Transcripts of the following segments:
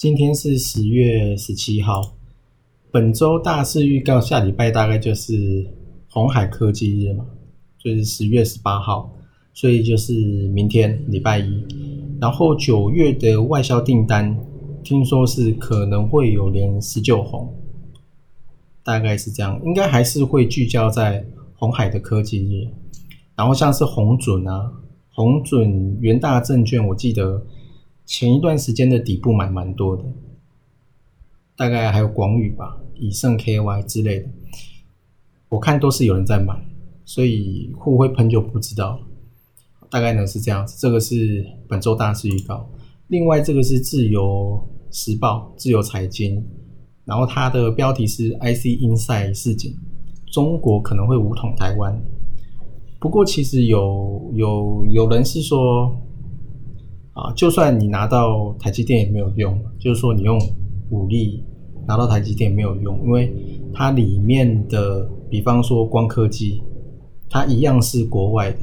今天是十月十七号，本周大事预告，下礼拜大概就是红海科技日嘛，就是十月十八号，所以就是明天礼拜一。然后九月的外销订单，听说是可能会有连十九红，大概是这样，应该还是会聚焦在红海的科技日。然后像是红准啊，红准元大证券，我记得。前一段时间的底部买蛮多的，大概还有广宇吧、以盛 KY 之类的，我看都是有人在买，所以会不会喷就不知道。大概呢是这样子，这个是本周大事预告。另外这个是自由时报、自由财经，然后它的标题是 IC Inside 事件，中国可能会武统台湾。不过其实有有有人是说。啊，就算你拿到台积电也没有用，就是说你用武力拿到台积电没有用，因为它里面的，比方说光科技，它一样是国外的，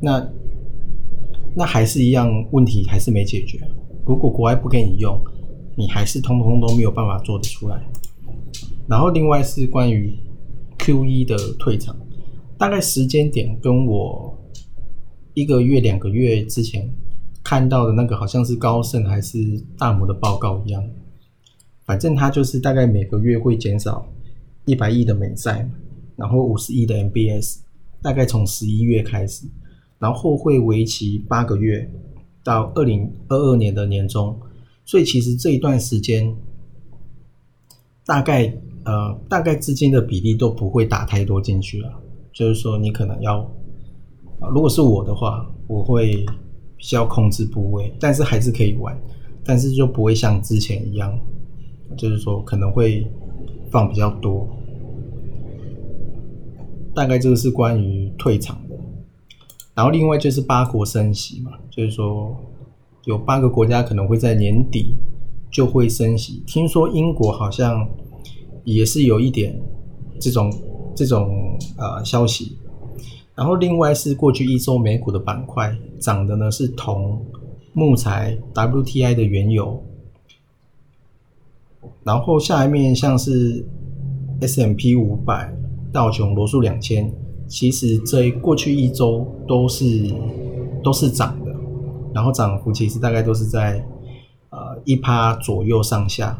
那那还是一样问题还是没解决。如果国外不给你用，你还是通通都没有办法做得出来。然后另外是关于 Q 一的退场，大概时间点跟我一个月两个月之前。看到的那个好像是高盛还是大摩的报告一样，反正它就是大概每个月会减少一百亿的美债，然后五十亿的 MBS，大概从十一月开始，然后会为期八个月到二零二二年的年中，所以其实这一段时间大概呃大概资金的比例都不会打太多进去了，就是说你可能要，如果是我的话，我会。需要控制部位，但是还是可以玩，但是就不会像之前一样，就是说可能会放比较多。大概这个是关于退场的，然后另外就是八国升息嘛，就是说有八个国家可能会在年底就会升息，听说英国好像也是有一点这种这种呃消息。然后另外是过去一周美股的板块涨的呢是铜、木材、WTI 的原油，然后下一面像是 S&P 五百、道琼、罗素两千，其实这过去一周都是都是涨的，然后涨幅其实大概都是在呃一趴左右上下。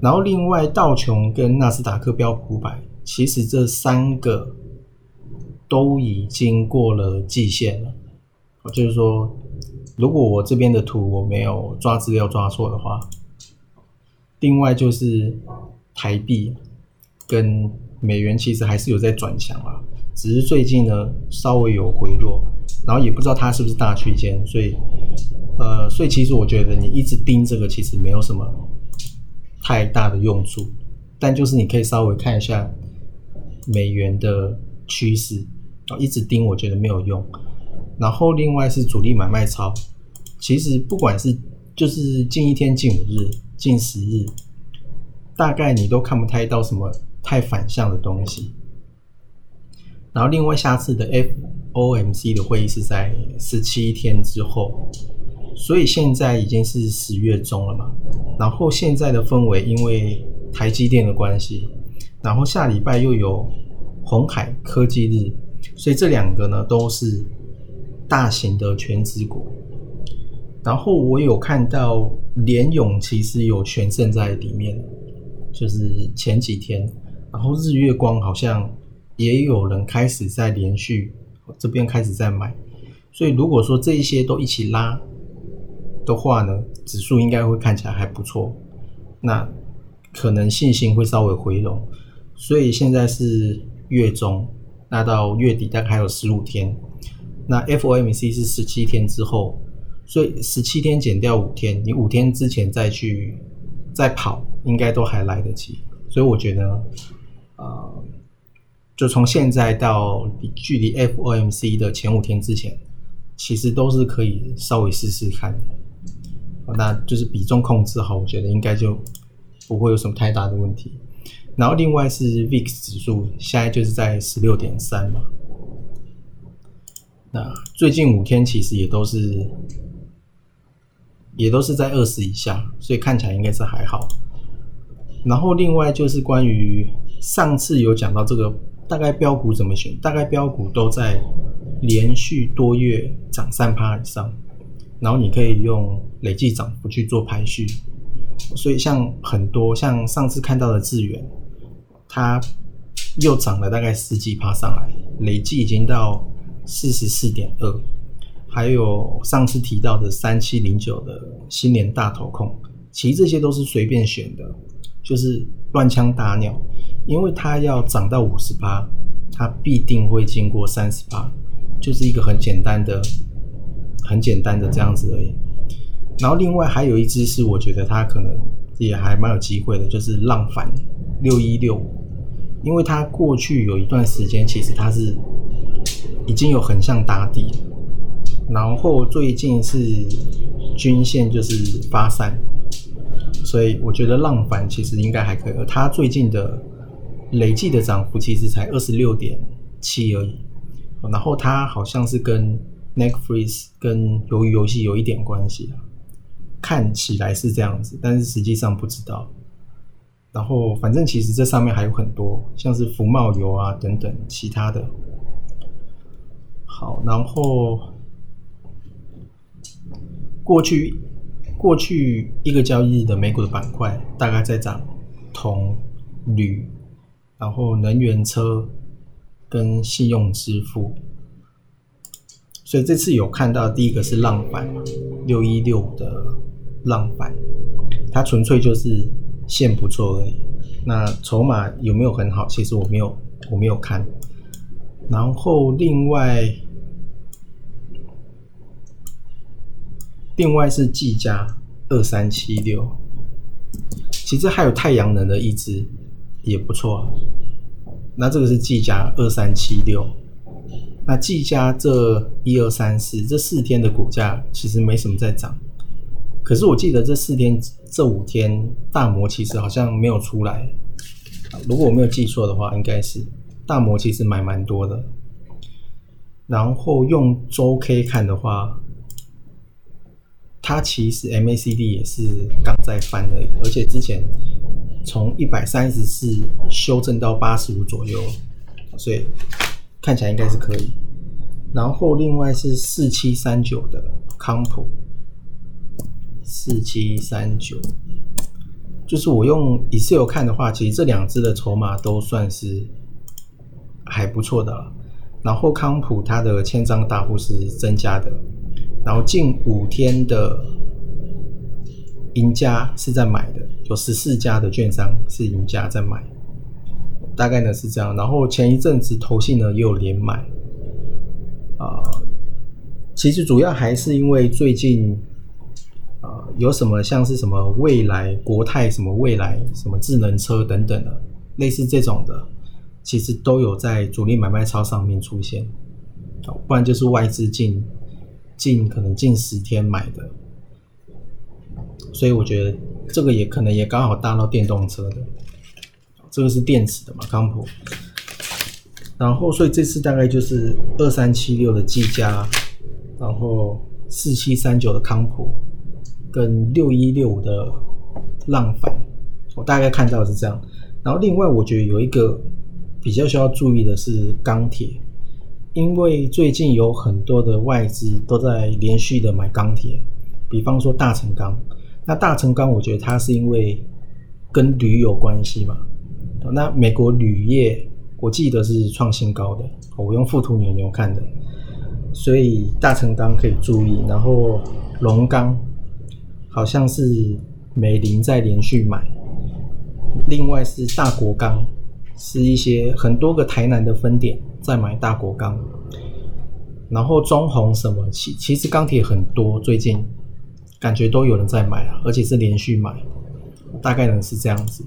然后另外道琼跟纳斯达克标普五百，其实这三个。都已经过了季线了，就是说，如果我这边的图我没有抓资料抓错的话，另外就是台币跟美元其实还是有在转强啊，只是最近呢稍微有回落，然后也不知道它是不是大区间，所以呃，所以其实我觉得你一直盯这个其实没有什么太大的用处，但就是你可以稍微看一下美元的趋势。哦，一直盯我觉得没有用。然后另外是主力买卖超，其实不管是就是近一天、近五日、近十日，大概你都看不太到什么太反向的东西。然后另外下次的 FOMC 的会议是在十七天之后，所以现在已经是十月中了嘛。然后现在的氛围因为台积电的关系，然后下礼拜又有红海科技日。所以这两个呢都是大型的全职股，然后我有看到联勇其实有全胜在里面，就是前几天，然后日月光好像也有人开始在连续这边开始在买，所以如果说这一些都一起拉的话呢，指数应该会看起来还不错。那可能信心会稍微回笼，所以现在是月中，那到月底大概还有十五天，那 FOMC 是十七天之后，所以十七天减掉五天，你五天之前再去再跑，应该都还来得及。所以我觉得，呃，就从现在到距离 FOMC 的前五天之前，其实都是可以稍微试试看的。那就是比重控制好，我觉得应该就。不会有什么太大的问题。然后另外是 VIX 指数，现在就是在十六点三嘛。那最近五天其实也都是，也都是在二十以下，所以看起来应该是还好。然后另外就是关于上次有讲到这个大概标股怎么选，大概标股都在连续多月涨三趴以上，然后你可以用累计涨幅去做排序。所以像很多像上次看到的智远，它又涨了大概十几趴上来，累计已经到四十四点二。还有上次提到的三七零九的新年大头控，其实这些都是随便选的，就是乱枪打鸟，因为它要涨到五十八，它必定会经过三十八，就是一个很简单的、很简单的这样子而已。然后另外还有一只是我觉得它可能也还蛮有机会的，就是浪反六一六五，因为它过去有一段时间其实它是已经有横向打底，然后最近是均线就是发散，所以我觉得浪反其实应该还可以。而它最近的累计的涨幅其实才二十六点七而已，然后它好像是跟 Netflix 跟鱿鱼游戏有一点关系。看起来是这样子，但是实际上不知道。然后，反正其实这上面还有很多，像是福茂油啊等等其他的。好，然后过去过去一个交易日的美股的板块大概在涨铜、铝，然后能源车跟信用支付。所以这次有看到第一个是浪板六一六的。浪板，它纯粹就是线不错而已。那筹码有没有很好？其实我没有，我没有看。然后另外，另外是技嘉二三七六，其实还有太阳能的一只也不错。那这个是技嘉二三七六。那技嘉这一二三四这四天的股价其实没什么在涨。可是我记得这四天、这五天大摩其实好像没有出来，如果我没有记错的话，应该是大摩其实买蛮多的。然后用周 K 看的话，它其实 MACD 也是刚在翻而已，而且之前从一百三十四修正到八十五左右，所以看起来应该是可以。然后另外是四七三九的康普。四七三九，就是我用 Excel 看的话，其实这两只的筹码都算是还不错的。然后康普它的千张大户是增加的，然后近五天的赢家是在买的，有十四家的券商是赢家在买，大概呢是这样。然后前一阵子投信呢也有连买，啊，其实主要还是因为最近。有什么像是什么未来国泰什么未来什么智能车等等的，类似这种的，其实都有在主力买卖超上面出现，哦，不然就是外资近近可能近十天买的，所以我觉得这个也可能也刚好搭到电动车的，这个是电池的嘛，康普，然后所以这次大概就是二三七六的技嘉，然后四七三九的康普。跟六一六五的浪反，我大概看到是这样。然后另外，我觉得有一个比较需要注意的是钢铁，因为最近有很多的外资都在连续的买钢铁，比方说大成钢。那大成钢，我觉得它是因为跟铝有关系嘛。那美国铝业我记得是创新高的，我用附图牛牛看的，所以大成钢可以注意，然后龙钢好像是美林在连续买，另外是大国钢，是一些很多个台南的分店在买大国钢，然后中红什么其其实钢铁很多，最近感觉都有人在买，而且是连续买，大概能是这样子。